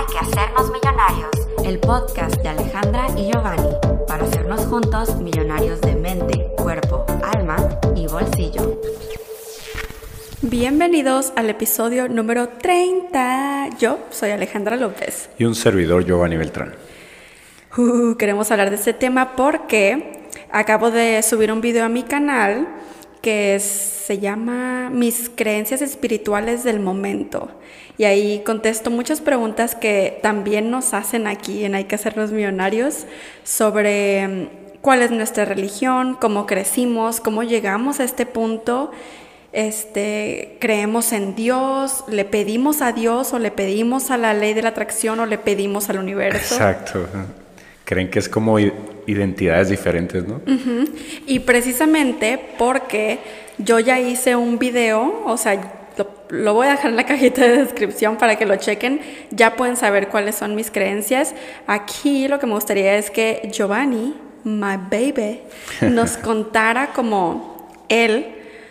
Hay que hacernos millonarios, el podcast de Alejandra y Giovanni, para hacernos juntos millonarios de mente, cuerpo, alma y bolsillo. Bienvenidos al episodio número 30. Yo soy Alejandra López. Y un servidor Giovanni Beltrán. Uh, queremos hablar de este tema porque acabo de subir un video a mi canal que se llama Mis creencias espirituales del momento. Y ahí contesto muchas preguntas que también nos hacen aquí en Hay que hacernos millonarios sobre mm, cuál es nuestra religión, cómo crecimos, cómo llegamos a este punto. Este, creemos en Dios, le pedimos a Dios o le pedimos a la ley de la atracción o le pedimos al universo. Exacto. Creen que es como identidades diferentes, ¿no? Y precisamente porque yo ya hice un video, o sea, lo, voy a dejar en la cajita de descripción para que lo chequen, ya pueden saber cuáles son mis creencias. Aquí lo que me gustaría es que Giovanni, my baby, nos contara como él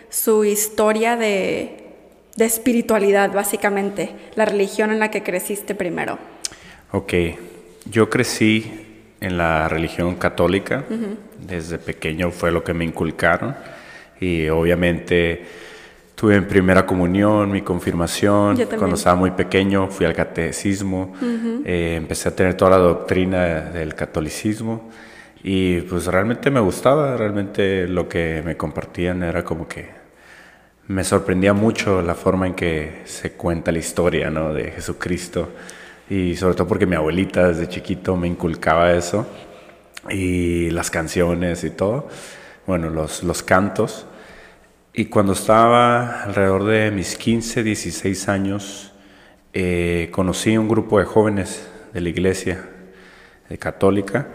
su historia de, de espiritualidad, básicamente, la religión en la que creciste primero. Ok, yo crecí en la religión católica. Desde pequeño fue lo que me inculcaron. Y obviamente tuve en primera comunión, mi confirmación. Cuando estaba muy pequeño fui al catecismo. Eh, empecé a tener toda la doctrina del catolicismo. Y pues realmente me gustaba, realmente lo que me compartían era como que me sorprendía mucho la forma en que se cuenta la historia ¿no? de Jesucristo y sobre todo porque mi abuelita desde chiquito me inculcaba eso. Y las canciones y todo, bueno, los, los cantos. Y cuando estaba alrededor de mis 15, 16 años, eh, conocí un grupo de jóvenes de la iglesia de católica.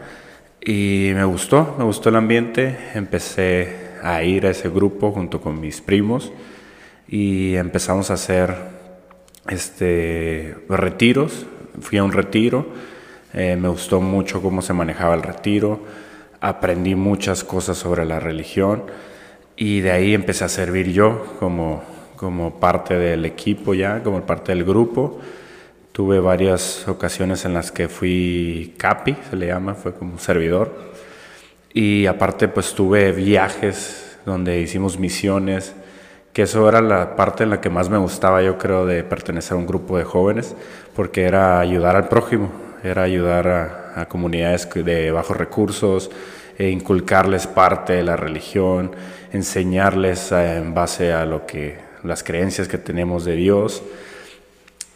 Y me gustó, me gustó el ambiente, empecé a ir a ese grupo junto con mis primos. Y empezamos a hacer este, retiros fui a un retiro, eh, me gustó mucho cómo se manejaba el retiro, aprendí muchas cosas sobre la religión y de ahí empecé a servir yo como, como parte del equipo ya, como parte del grupo. Tuve varias ocasiones en las que fui capi, se le llama, fue como servidor. Y aparte pues tuve viajes donde hicimos misiones, que eso era la parte en la que más me gustaba, yo creo, de pertenecer a un grupo de jóvenes, porque era ayudar al prójimo, era ayudar a, comunidades de bajos recursos, e inculcarles parte de la religión, enseñarles eh, en base a lo que las creencias que tenemos de Dios.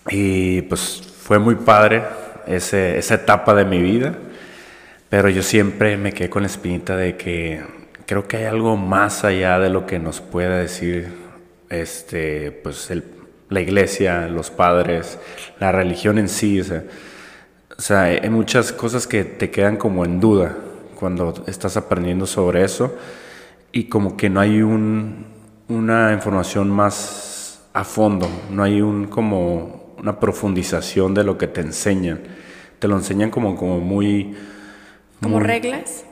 Y pues fue muy padre esa etapa de mi vida, pero yo siempre me quedé con la espinita de que creo que hay algo más allá de lo que nos pueda decir este, pues la iglesia, los padres, la religión en sí. O sea, hay muchas cosas que te quedan como en duda cuando estás aprendiendo sobre eso y como que no hay un, una información más a fondo, no hay un como una profundización de lo que te enseñan. Te lo enseñan como, como muy... ¿Como reglas?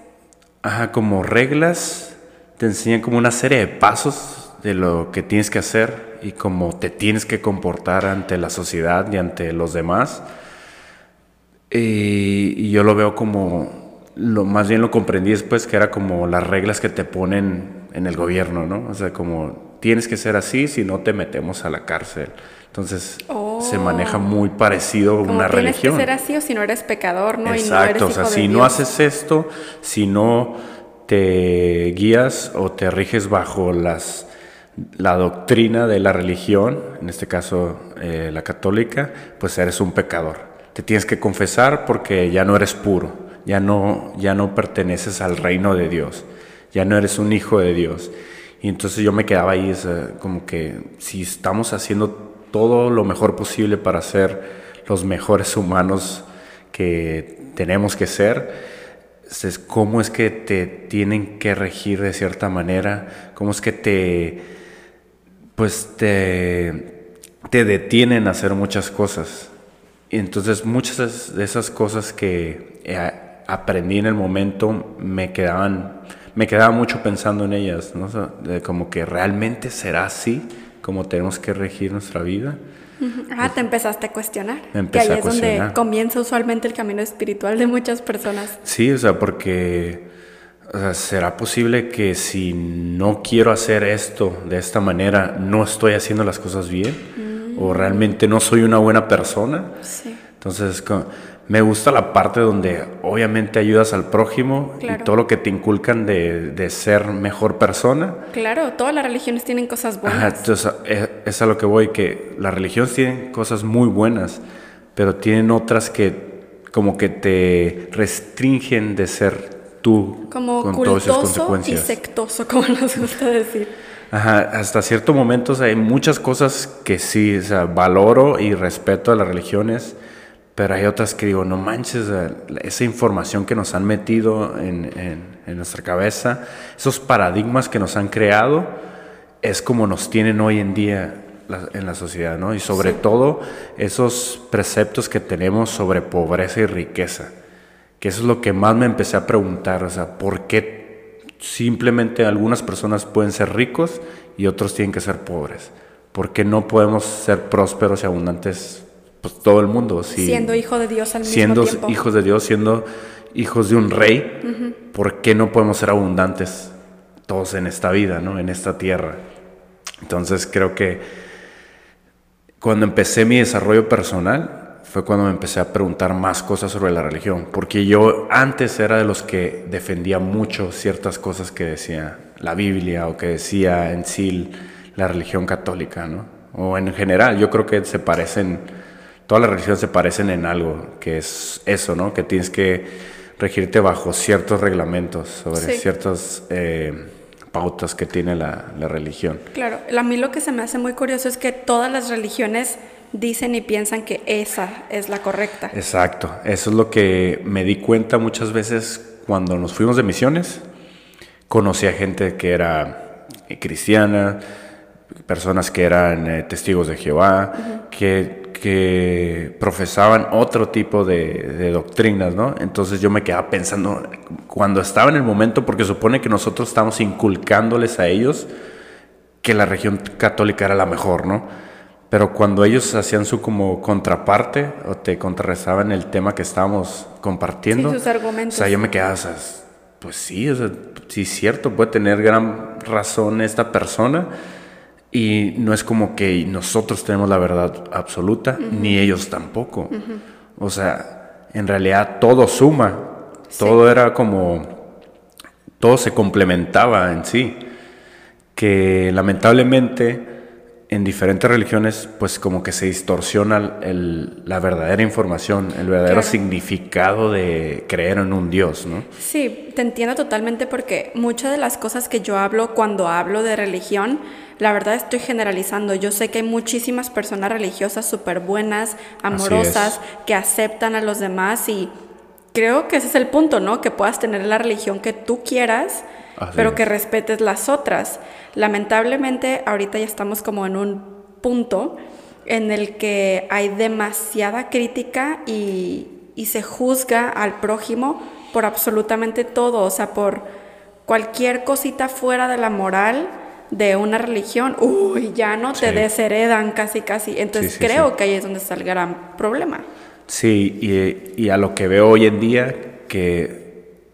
Ajá, como reglas. Te enseñan como una serie de pasos de lo que tienes que hacer y cómo te tienes que comportar ante la sociedad y ante los demás. Y, yo lo veo como, lo, más bien lo comprendí después, que era como las reglas que te ponen en el gobierno, ¿no? O sea, como tienes que ser así, si no te metemos a la cárcel. Entonces se maneja muy parecido a una religión. Tienes que ser así o si no eres pecador, ¿no? Exacto, o sea, si no haces esto, si no te guías o te riges bajo las la doctrina de la religión, en este caso eh, la católica, pues eres un pecador. Te tienes que confesar porque ya no eres puro, ya no, ya no perteneces al reino de Dios, ya no eres un hijo de Dios. Y entonces yo me quedaba ahí como que si estamos haciendo todo lo mejor posible para ser los mejores humanos que tenemos que ser, ¿cómo es que te tienen que regir de cierta manera? ¿Cómo es que te pues te, te detienen a hacer muchas cosas. Y entonces muchas de esas cosas que eh, aprendí en el momento me quedaban, me quedaba mucho pensando en ellas, ¿no? como que realmente será así como tenemos que regir nuestra vida. Ah, te empezaste a cuestionar. Que ahí es donde comienza usualmente el camino espiritual de muchas personas. Sí, o sea, porque o sea, será posible que si no quiero hacer esto de esta manera, no estoy haciendo las cosas bien o realmente no soy una buena persona. Sí. Entonces, me gusta la parte donde obviamente ayudas al prójimo Claro. y todo lo que te inculcan de, de ser mejor persona. Claro, todas las religiones tienen cosas buenas. Ajá, entonces, eh, es a lo que voy, que las religiones tienen cosas muy buenas, pero tienen otras que como que te restringen de ser tú Como con todas esas cultoso y consecuencias. sectoso, como nos gusta decir. Ajá, hasta cierto momento o sea, hay muchas cosas que sí, o sea, valoro y respeto a las religiones, pero hay otras que digo, no manches, esa información que nos han metido en, en- en nuestra cabeza, esos paradigmas que nos han creado, es como nos tienen hoy en día la- en la sociedad, ¿no? Y sobre todo esos preceptos que tenemos sobre pobreza y riqueza, que eso es lo que más me empecé a preguntar, o sea, ¿por qué simplemente algunas personas pueden ser ricos y otros tienen que ser pobres? ¿Por qué no podemos ser prósperos y abundantes pues, todo el mundo? Si- siendo hijo de Dios al siendo mismo tiempo. hijos de Dios, siendo hijos de un rey, ¿por qué no podemos ser abundantes todos en esta vida, ¿no? en esta tierra? Entonces creo que cuando empecé mi desarrollo personal fue cuando me empecé a preguntar más cosas sobre la religión, porque yo antes era de los que defendía mucho ciertas cosas que decía la Biblia o que decía en sí la religión católica, ¿no? O en general, yo creo que se parecen, todas las religiones se parecen en algo, que es eso, ¿no? Que tienes que regirte bajo ciertos reglamentos sobre Sí. ciertas eh, pautas que tiene la, la religión. Claro, a mí lo que se me hace muy curioso es que todas las religiones dicen y piensan que esa es la correcta. Exacto, eso es lo que me di cuenta muchas veces cuando nos fuimos de misiones. Conocí a gente que era eh, cristiana, personas que eran eh, testigos de Jehová, que, que profesaban otro tipo de, de doctrinas, ¿no? Entonces yo me quedaba pensando, cuando estaba en el momento, porque supone que nosotros estamos inculcándoles a ellos que la religión católica era la mejor, ¿no? Pero cuando ellos hacían su como contraparte o te contrarrestaban el tema que estábamos compartiendo, Sí, sus argumentos. o sea, yo me quedaba, o sea, pues sí, o sea, sí es cierto, puede tener gran razón esta persona y no es como que nosotros tenemos la verdad absoluta, ni ellos tampoco. O sea, en realidad todo suma, todo era como, todo se complementaba en sí que lamentablemente en diferentes religiones pues como que se distorsiona el- la verdadera información, el verdadero Claro. significado de creer en un Dios, ¿no? Sí, te entiendo totalmente porque muchas de las cosas que yo hablo cuando hablo de religión, la verdad estoy generalizando. Yo sé que hay muchísimas personas religiosas súper buenas, amorosas, que aceptan a los demás y creo que ese es el punto, ¿no? Que puedas tener la religión que tú quieras, Así pero es. que respetes las otras. Lamentablemente ahorita ya estamos como en un punto en el que hay demasiada crítica y, y se juzga al prójimo por absolutamente todo, o sea, por cualquier cosita fuera de la moral de una religión, uy, ya no te Sí. desheredan casi casi. Entonces Sí, sí, creo que ahí es donde está el gran problema. Sí, y, y a lo que veo hoy en día, que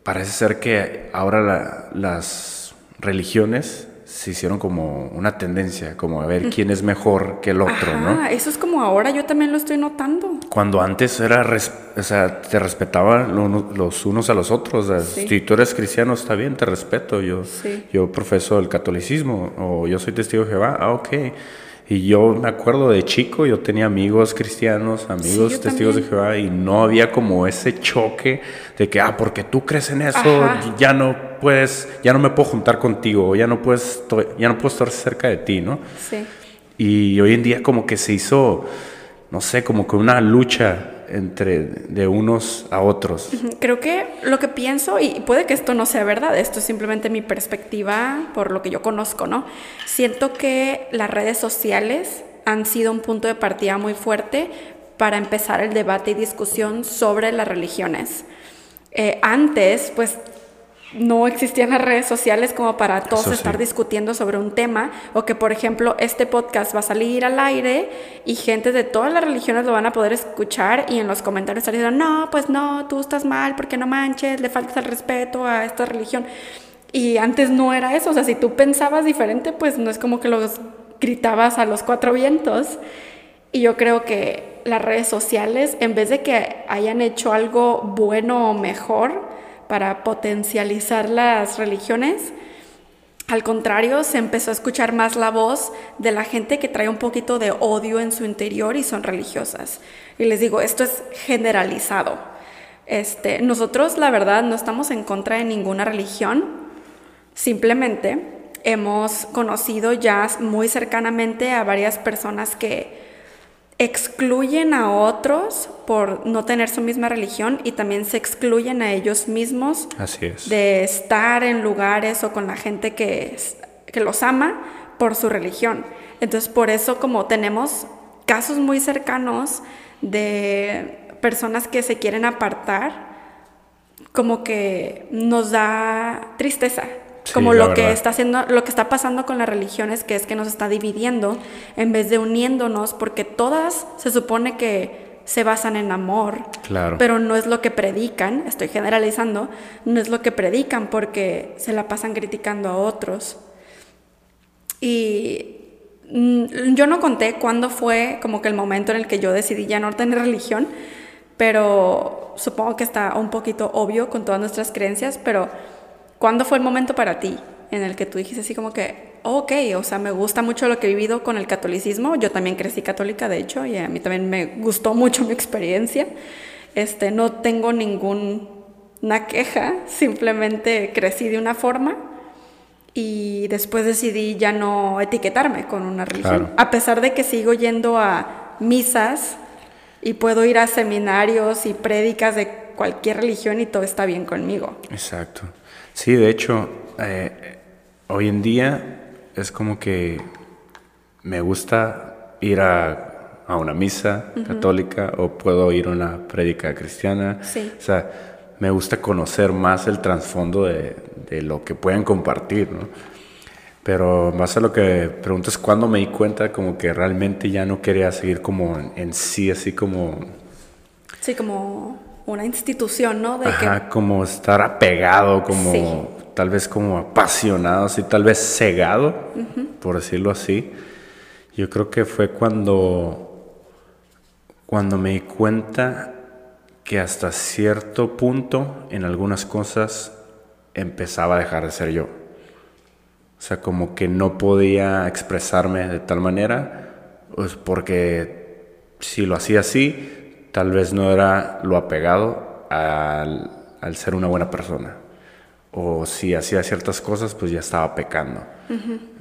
parece ser que ahora la- las religiones se hicieron como una tendencia, como a ver quién es mejor que el otro, ¿no? Ajá, eso es como ahora, yo también lo estoy notando. Cuando antes era, res- o sea, te respetaban lo los unos a los otros. o sea, Sí. Si tú eres cristiano, está bien, te respeto. Yo, Sí. yo profeso el catolicismo o yo soy testigo de Jehová. Ah, ok. Y yo me acuerdo de chico, yo tenía amigos cristianos, amigos testigos de. Jehová y no había como ese choque de que, ah, porque tú crees en eso, Ajá. ya no puedes, ya no me puedo juntar contigo, ya no puedes, ya no puedo estar cerca de ti, ¿no? Sí. Y hoy en día como que se hizo, no sé, como que una lucha entre de unos a otros. Creo que lo que pienso, y puede que esto no sea verdad, esto es simplemente mi perspectiva por lo que yo conozco, ¿no? Siento que las redes sociales han sido un punto de partida muy fuerte para empezar el debate y discusión sobre las religiones. Eh, antes, pues no existían las redes sociales como para todos Eso sí. estar discutiendo sobre un tema o que por ejemplo este podcast va a salir al aire y gente de todas las religiones lo van a poder escuchar y en los comentarios estar diciendo no pues no tú estás mal porque no manches le faltas el respeto a esta religión y antes no era eso o sea si tú pensabas diferente pues no es como que los gritabas a los cuatro vientos y yo creo que las redes sociales, en vez de que hayan hecho algo bueno o mejor para potencializar las religiones, al contrario, se empezó a escuchar más la voz de la gente que trae un poquito de odio en su interior y son religiosas. Y les digo, esto es generalizado. Este, nosotros, la verdad, no estamos en contra de ninguna religión. Simplemente hemos conocido ya muy cercanamente a varias personas que excluyen a otros por no tener su misma religión y también se excluyen a ellos mismos Así es. de estar en lugares o con la gente que, es- que los ama por su religión. Entonces, por eso como tenemos casos muy cercanos de personas que se quieren apartar, como que nos da tristeza. Como lo que está haciendo, lo que está pasando con las religiones, que es que nos está dividiendo en vez de uniéndonos, porque todas se supone que se basan en amor, Claro. pero no es lo que predican, estoy generalizando, no es lo que predican porque se la pasan criticando a otros. Y mm, yo no conté cuándo fue como que el momento en el que yo decidí ya no tener religión, pero supongo que está un poquito obvio con todas nuestras creencias, pero ¿cuándo fue el momento para ti en el que tú dijiste así como que, ok, o sea, me gusta mucho lo que he vivido con el catolicismo, yo también crecí católica, de hecho, y a mí también me gustó mucho mi experiencia, este, no tengo ninguna queja, simplemente crecí de una forma y después decidí ya no etiquetarme con una religión. Claro. A pesar de que sigo yendo a misas y puedo ir a seminarios y prédicas de cualquier religión y todo está bien conmigo. Exacto. Sí, de hecho, eh, hoy en día es como que me gusta ir a, a una misa católica o puedo ir a una prédica cristiana. Sí. O sea, me gusta conocer más el trasfondo de, de lo que pueden compartir, ¿no? Pero más a lo que preguntas, ¿cuándo me di cuenta como que realmente ya no quería seguir como en, en sí, así como... Sí, como una institución, ¿no? De Ajá, como estar apegado, como Sí. tal vez como apasionado, así tal vez cegado, por decirlo así. Yo creo que fue cuando, cuando me di cuenta que hasta cierto punto en algunas cosas empezaba a dejar de ser yo. O sea, como que no podía expresarme de tal manera, pues porque si lo hacía así, tal vez no era lo apegado al, al ser una buena persona. O si hacía ciertas cosas, pues ya estaba pecando.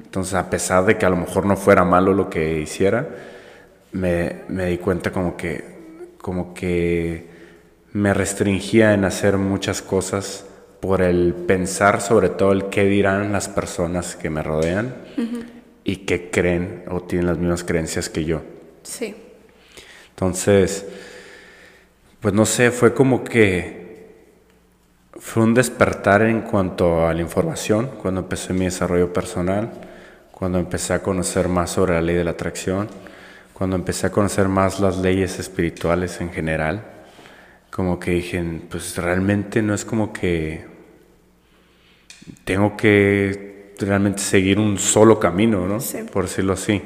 Entonces, a pesar de que a lo mejor no fuera malo lo que hiciera, me, me di cuenta como que, como que me restringía en hacer muchas cosas por el pensar sobre todo el qué dirán las personas que me rodean y que creen o tienen las mismas creencias que yo. Sí. Entonces, pues no sé, fue como que fue un despertar en cuanto a la información, cuando empecé mi desarrollo personal, cuando empecé a conocer más sobre la ley de la atracción, cuando empecé a conocer más las leyes espirituales en general, como que dije, pues realmente no es como que tengo que realmente seguir un solo camino, ¿no? Sí. Por decirlo así.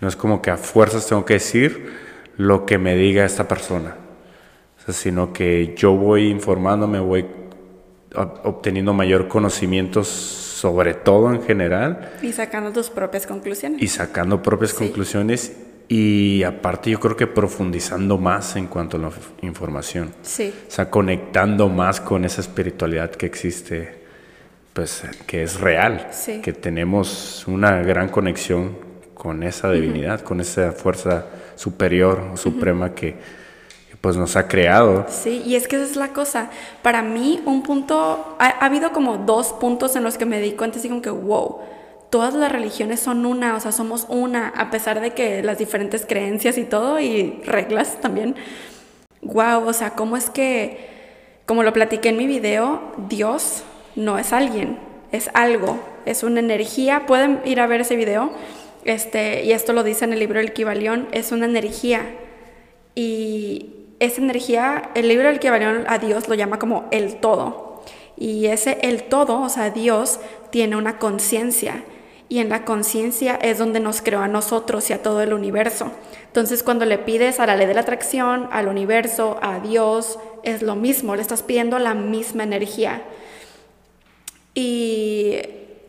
No es como que a fuerzas tengo que decir lo que me diga esta persona, sino que yo voy informándome, voy ob- obteniendo mayor conocimiento sobre todo en general Y sacando tus propias conclusiones. y sacando propias Sí. conclusiones y aparte yo creo que profundizando más en cuanto a la información. Sí. O sea, conectando más con esa espiritualidad que existe, pues que es real, Sí. que tenemos una gran conexión con esa divinidad, con esa fuerza superior o suprema que, pues nos ha creado. Sí, y es que esa es la cosa. Para mí, un punto, ha, ha habido como dos puntos en los que me di cuenta, así como que, wow, todas las religiones son una, o sea, somos una, a pesar de que las diferentes creencias y todo, y reglas también. Wow, o sea, cómo es que, como lo platiqué en mi video, Dios no es alguien, es algo, es una energía. Pueden ir a ver ese video, este, y esto lo dice en el libro El Kibalión, es una energía. Y esa energía, el libro El Kibalión a Dios lo llama como el todo. Y ese el todo, o sea, Dios tiene una conciencia. Y en la conciencia es donde nos creó a nosotros y a todo el universo. Entonces cuando le pides a la ley de la atracción, al universo, a Dios, es lo mismo, le estás pidiendo la misma energía. Y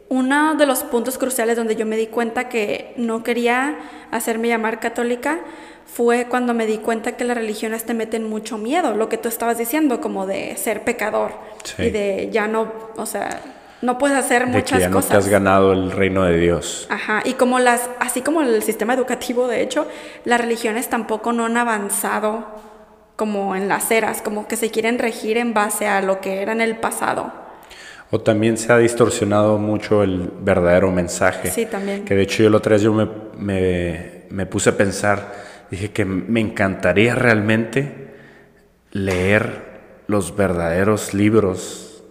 uno de los puntos cruciales donde yo me di cuenta que no quería hacerme llamar católica fue cuando me di cuenta que las religiones te meten mucho miedo, lo que tú estabas diciendo, como de ser pecador y de ya no, o sea, no puedes hacer de muchas que ya no cosas. te has ganado el reino de Dios. Ajá, y como las, así como el sistema educativo, de hecho, las religiones tampoco no han avanzado como en las eras, como que se quieren regir en base a lo que era en el pasado. O también se ha distorsionado mucho el verdadero mensaje. Sí, también. Que de hecho yo la otra vez yo me, me, me puse a pensar, dije que me encantaría realmente leer los verdaderos libros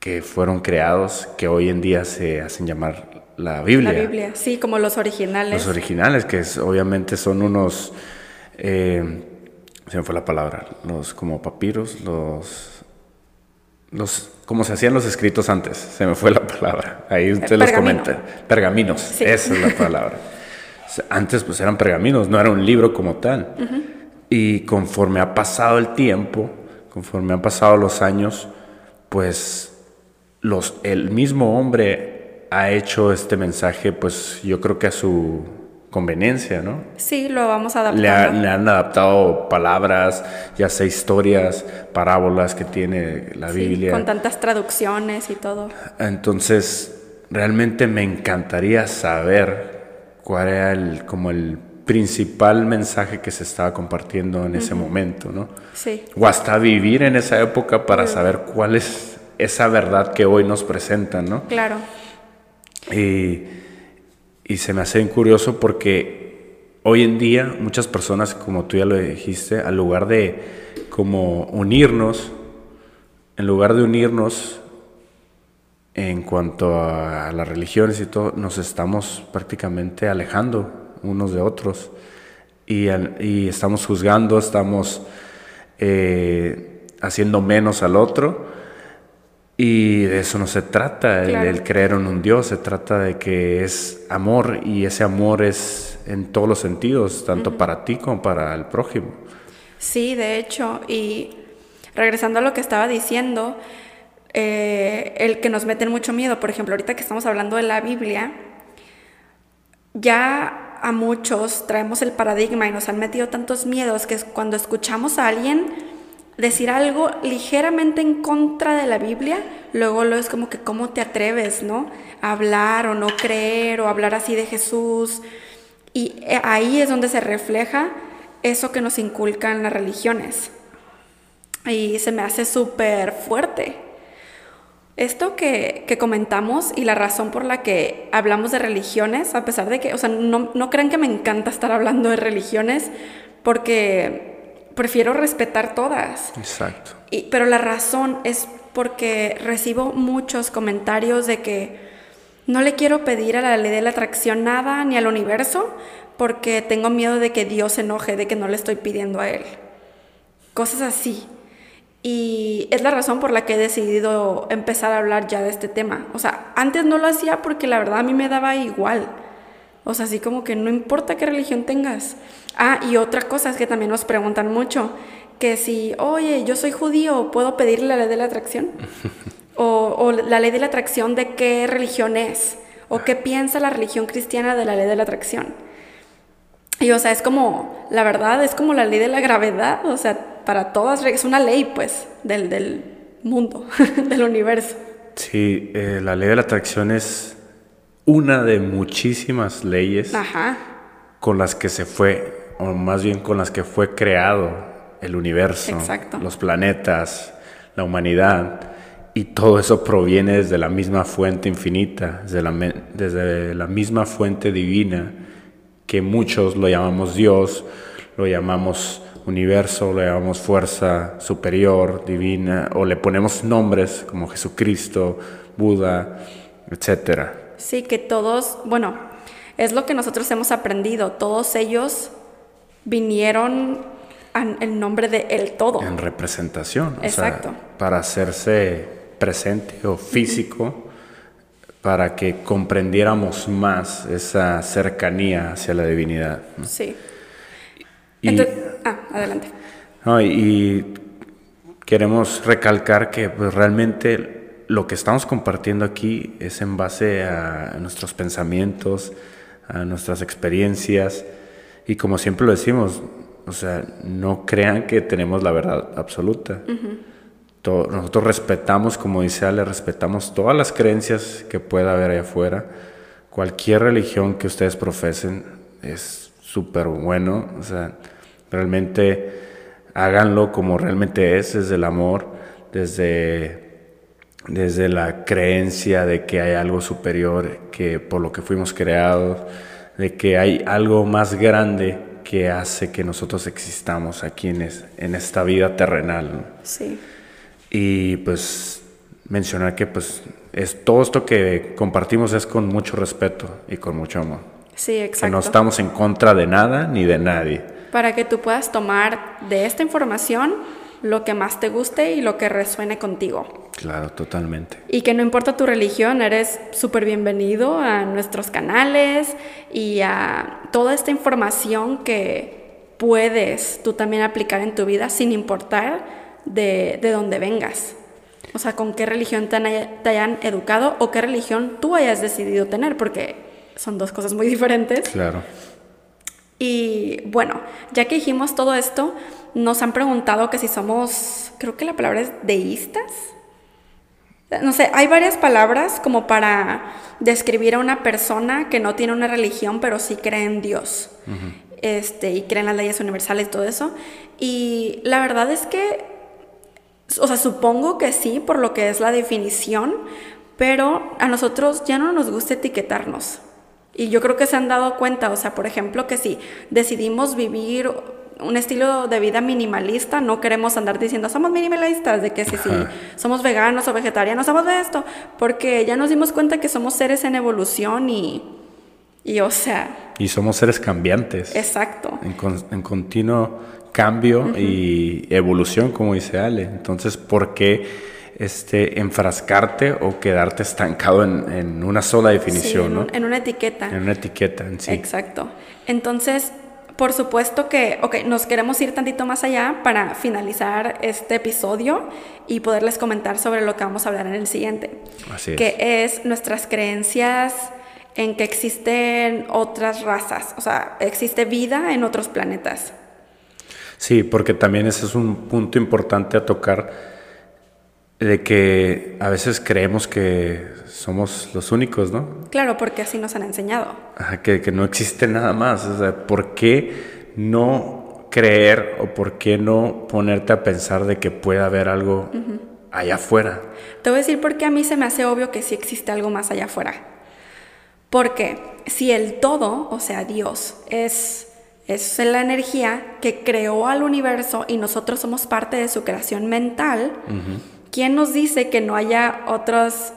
que fueron creados, que hoy en día se hacen llamar la Biblia. La Biblia, sí, como los originales. Los originales, que es- obviamente son unos, eh, se me fue la palabra, los como papiros, los, los, como se hacían los escritos antes, se me fue la palabra, ahí usted los pergamino. comenta, pergaminos, Sí. esa es la palabra. Antes pues eran pergaminos, no era un libro como tal. Y conforme ha pasado el tiempo, conforme han pasado los años, pues los, el mismo hombre ha hecho este mensaje, pues yo creo que a su conveniencia, ¿no? Sí, lo vamos adaptando. Le, ha- le han adaptado palabras, ya sea historias, parábolas que tiene la Sí, Biblia. Con tantas traducciones y todo. Entonces, realmente me encantaría saber cuál era el, como el principal mensaje que se estaba compartiendo en ese momento, ¿no? Sí, O hasta vivir en esa época para saber cuál es esa verdad que hoy nos presentan, ¿no? claro. Y, y se me hace curioso porque hoy en día muchas personas, como tú ya lo dijiste, al lugar de como unirnos, en lugar de unirnos en cuanto a, las religiones y todo, nos estamos prácticamente alejando unos de otros y, y estamos juzgando, estamos eh, haciendo menos al otro. Y de eso no se trata, el, Claro. el creer en un Dios, se trata de que es amor y ese amor es en todos los sentidos, tanto para ti como para el prójimo. Sí, de hecho, y regresando a lo que estaba diciendo, eh, el que nos meten mucho miedo, por ejemplo, ahorita que estamos hablando de la Biblia, ya a muchos traemos el paradigma y nos han metido tantos miedos que cuando escuchamos a alguien decir algo ligeramente en contra de la Biblia, luego lo es como que cómo te atreves, ¿no? A hablar o no creer o hablar así de Jesús. Y eh, ahí es donde se refleja eso que nos inculcan las religiones. Y se me hace súper fuerte. Esto que, que comentamos y la razón por la que hablamos de religiones, a pesar de que, o sea, no, no crean que me encanta estar hablando de religiones, porque prefiero respetar todas. Exacto. Y- pero la razón es porque recibo muchos comentarios de que no le quiero pedir a la ley de la atracción nada ni al universo porque tengo miedo de que Dios se enoje de que no le estoy pidiendo a Él. Cosas así. Y es la razón por la que he decidido empezar a hablar ya de este tema. O sea, antes no lo hacía porque la verdad a mí me daba igual. O sea, así como que no importa qué religión tengas. Ah, y otra cosa es que también nos preguntan mucho, que si, oye, yo soy judío, ¿puedo pedirle la ley de la atracción? o, o la ley de la atracción de qué religión es, o qué piensa la religión cristiana de la ley de la atracción. Y o sea, es como, la verdad, es como la ley de la gravedad, o sea, para todas, es una ley pues del, del mundo, del universo. Sí, eh, la ley de la atracción es una de muchísimas leyes Ajá, con las que se fue, o más bien con las que fue creado el universo, Exacto. los planetas, la humanidad, y todo eso proviene desde la misma fuente infinita, desde la, desde la misma fuente divina, que muchos lo llamamos Dios, lo llamamos universo, le llamamos fuerza superior, divina, o le ponemos nombres como Jesucristo, Buda, etcétera. Sí, que todos, bueno, es lo que nosotros hemos aprendido. Todos ellos vinieron en nombre de el todo. En representación. Exacto. para hacerse presente o físico, para que comprendiéramos más esa cercanía hacia la divinidad. Sí. Y, ah, adelante. y, queremos recalcar que pues, realmente lo que estamos compartiendo aquí es en base a nuestros pensamientos, a nuestras experiencias y como siempre lo decimos, o sea, no crean que tenemos la verdad absoluta. nosotros respetamos, como dice Ale, respetamos todas las creencias que pueda haber allá afuera. Cualquier religión que ustedes profesen es súper bueno. O sea, realmente háganlo como realmente es, desde el amor, desde, desde la creencia de que hay algo superior que por lo que fuimos creados, de que hay algo más grande que hace que nosotros existamos aquí en, en esta vida terrenal. Sí. Y pues mencionar que pues es todo esto que compartimos es con mucho respeto y con mucho amor. Sí, exacto. Que no estamos en contra de nada ni de nadie. Para que tú puedas tomar de esta información lo que más te guste y lo que resuene contigo. Claro, totalmente. Y que no importa tu religión, eres súper bienvenido a nuestros canales y a toda esta información que puedes tú también aplicar en tu vida sin importar de, de dónde vengas. O sea, con qué religión te, te hayan educado o qué religión tú hayas decidido tener, porque son dos cosas muy diferentes. Claro. Y bueno, ya que dijimos todo esto, nos han preguntado que si somos, creo que la palabra es deístas. No sé, hay varias palabras como para describir a una persona que no tiene una religión, pero sí cree en Dios. este, y cree en las leyes universales y todo eso. Y la verdad es que, o sea, supongo que sí, por lo que es la definición, pero a nosotros ya no nos gusta etiquetarnos. Y yo creo que se han dado cuenta, o sea, por ejemplo, que si decidimos vivir un estilo de vida minimalista, no queremos andar diciendo somos minimalistas, de que si, si somos veganos o vegetarianos, somos de esto, porque ya nos dimos cuenta que somos seres en evolución y, y o sea... Y somos seres cambiantes. Exacto. En, en continuo cambio y evolución, como dice Ale. Entonces, ¿por qué este, enfrascarte o quedarte estancado en, en una sola definición? en, ¿no? en una etiqueta. En una etiqueta en sí. Exacto. Entonces, por supuesto que, ok, nos queremos ir tantito más allá para finalizar este episodio y poderles comentar sobre lo que vamos a hablar en el siguiente. Así es. Que es nuestras creencias en que existen otras razas, o sea, existe vida en otros planetas. Sí, porque también ese es un punto importante a tocar de que a veces creemos que somos los únicos, ¿no? Claro, porque así nos han enseñado. que, que, no existe nada más. O sea, ¿por qué no creer o por qué no ponerte a pensar de que puede haber algo allá afuera? Te voy a decir por qué a mí se me hace obvio que sí existe algo más allá afuera. Porque si el todo, o sea, Dios, es es la energía que creó al universo y nosotros somos parte de su creación mental. ¿Quién nos dice que no haya otras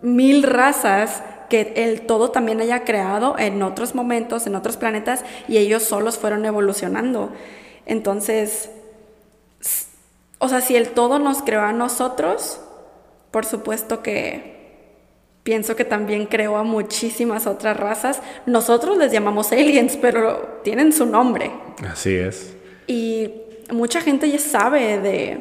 mil razas que el todo también haya creado en otros momentos, en otros planetas, y ellos solos fueron evolucionando? Entonces, o sea, si el todo nos creó a nosotros, por supuesto que pienso que también creó a muchísimas otras razas. Nosotros les llamamos aliens, pero tienen su nombre. Así es. Y mucha gente ya sabe de,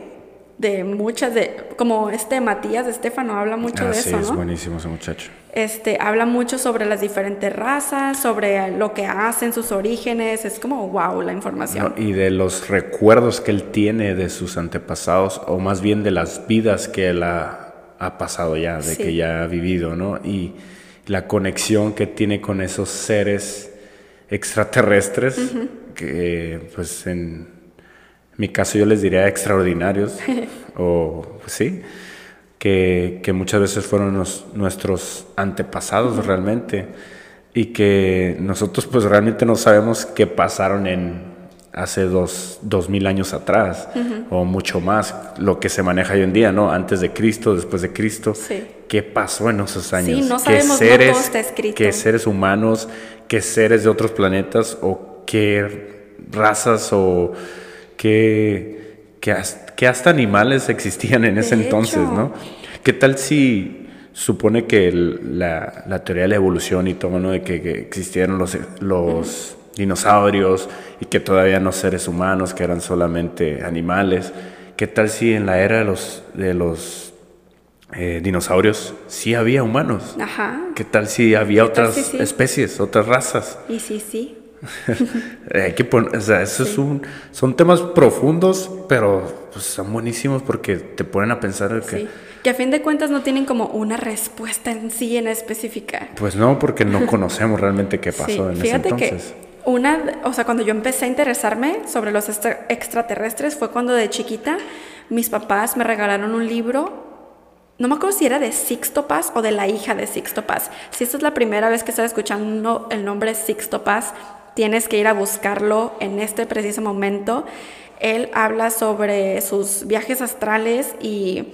de muchas de como este Matías de Estefano habla mucho de eso, ¿no? es buenísimo ese muchacho. Este habla mucho sobre las diferentes razas, sobre lo que hacen, sus orígenes, es como wow la información. y de los recuerdos que él tiene de sus antepasados o más bien de las vidas que él ha ha pasado ya, de que ya ha vivido, ¿no? Y la conexión que tiene con esos seres extraterrestres, que pues en mi caso yo les diría extraordinarios, o pues, sí, que, que, muchas veces fueron nuestros antepasados realmente, y que nosotros pues realmente no sabemos qué pasaron en hace dos, dos mil años atrás o mucho más, lo que se maneja hoy en día, ¿no? Antes de Cristo, después de Cristo. Sí. ¿Qué pasó en esos años? Sí, no ¿Qué sabemos, no seres, todo está escrito. qué seres humanos, qué seres de otros planetas o qué razas o qué, qué, has- qué hasta animales existían en ese entonces. ¿no? ¿Qué tal si supone que el- la, la teoría de la evolución y todo, ¿no? De que, que existieron los, los dinosaurios y que todavía no seres humanos, que eran solamente animales. ¿Qué tal si en la era de los, de los eh, dinosaurios sí había humanos? Ajá. ¿Qué tal si había ¿Qué tal otras sí? especies, otras razas? Y sí, sí. Hay que pon- o sea, eso es un, son temas profundos, pero pues, son buenísimos porque te ponen a pensar que, Sí. Que a fin de cuentas no tienen como una respuesta en sí en específica. pues no, porque no conocemos realmente qué pasó Sí, en ese fíjate entonces. que una, o sea, cuando yo empecé a interesarme sobre los extra- extraterrestres fue cuando de chiquita mis papás me regalaron un libro. No me acuerdo si era de Sixto Paz o de la hija de Sixto Paz. Si esta es la primera vez que estás escuchando el nombre Sixto Paz, tienes que ir a buscarlo en este preciso momento. Él habla sobre sus viajes astrales y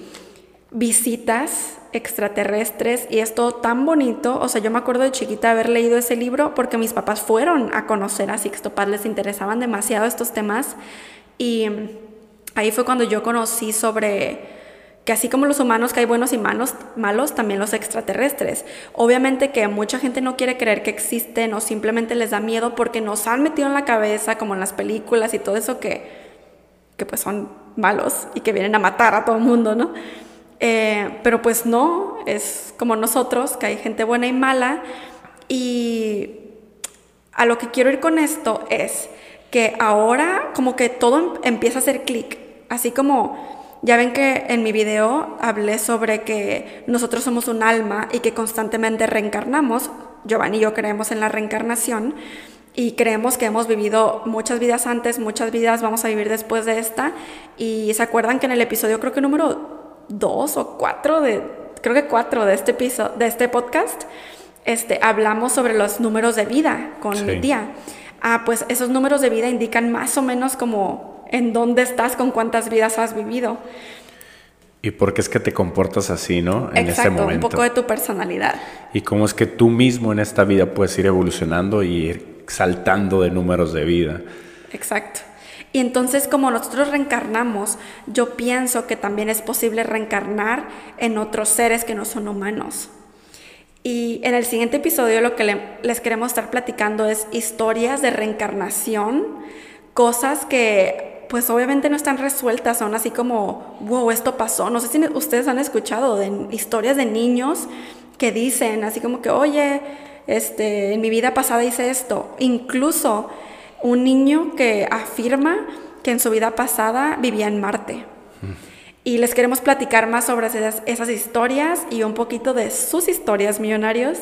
visitas extraterrestres y es todo tan bonito. O sea, yo me acuerdo de chiquita haber leído ese libro porque mis papás fueron a conocer a Sixto Paz, les interesaban demasiado estos temas y ahí fue cuando yo conocí sobre que así como los humanos que hay buenos y malos, malos, también los extraterrestres. Obviamente que mucha gente no quiere creer que existen o simplemente les da miedo porque nos han metido en la cabeza, como en las películas y todo eso, que, que pues son malos y que vienen a matar a todo el mundo, ¿no? Eh, pero pues no, es como nosotros, que hay gente buena y mala. Y a lo que quiero ir con esto es que ahora como que todo em- empieza a hacer clic. Así como ya ven que en mi video hablé sobre que nosotros somos un alma y que constantemente reencarnamos. Giovanni y yo creemos en la reencarnación y creemos que hemos vivido muchas vidas antes, muchas vidas vamos a vivir después de esta. Y se acuerdan que en el episodio creo que número dos o cuatro de, creo que cuatro de este episodio, de este podcast, este, hablamos sobre los números de vida con Sí. mi tía. Ah, pues esos números de vida indican más o menos como en dónde estás, con cuántas vidas has vivido. ¿Y por qué es que te comportas así, no? En este Exacto, un momento. poco de tu personalidad. Y cómo es que tú mismo en esta vida puedes ir evolucionando y ir saltando de números de vida. Exacto. Y entonces como nosotros reencarnamos, yo pienso que también es posible reencarnar en otros seres que no son humanos. Y en el siguiente episodio lo que le- les queremos estar platicando es historias de reencarnación, cosas que pues obviamente no están resueltas, son así como, wow, esto pasó. No sé si ustedes han escuchado de historias de niños que dicen así como que, oye, este, en mi vida pasada hice esto. Incluso un niño que afirma que en su vida pasada vivía en Marte. Y les queremos platicar más sobre esas, esas historias y un poquito de sus historias millonarios.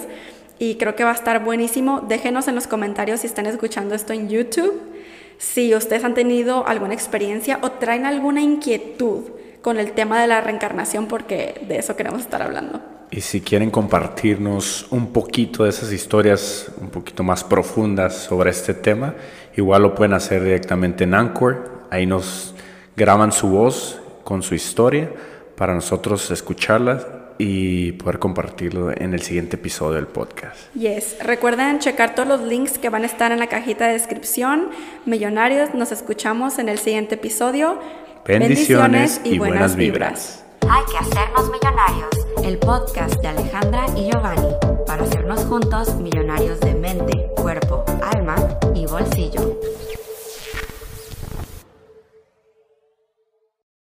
Y creo que va a estar buenísimo. Déjenos en los comentarios si están escuchando esto en YouTube. Si ustedes han tenido alguna experiencia o traen alguna inquietud con el tema de la reencarnación, porque de eso queremos estar hablando. Y si quieren compartirnos un poquito de esas historias un poquito más profundas sobre este tema, igual lo pueden hacer directamente en Anchor. Ahí nos graban su voz con su historia para nosotros escucharla y poder compartirlo en el siguiente episodio del podcast. Yes. Recuerden checar todos los links que van a estar en la cajita de descripción. Millonarios, nos escuchamos en el siguiente episodio. Bendiciones y buenas vibras. Hay que hacernos millonarios. El podcast de Alejandra y Giovanni para hacernos juntos millonarios de mente, cuerpo, alma y bolsillo.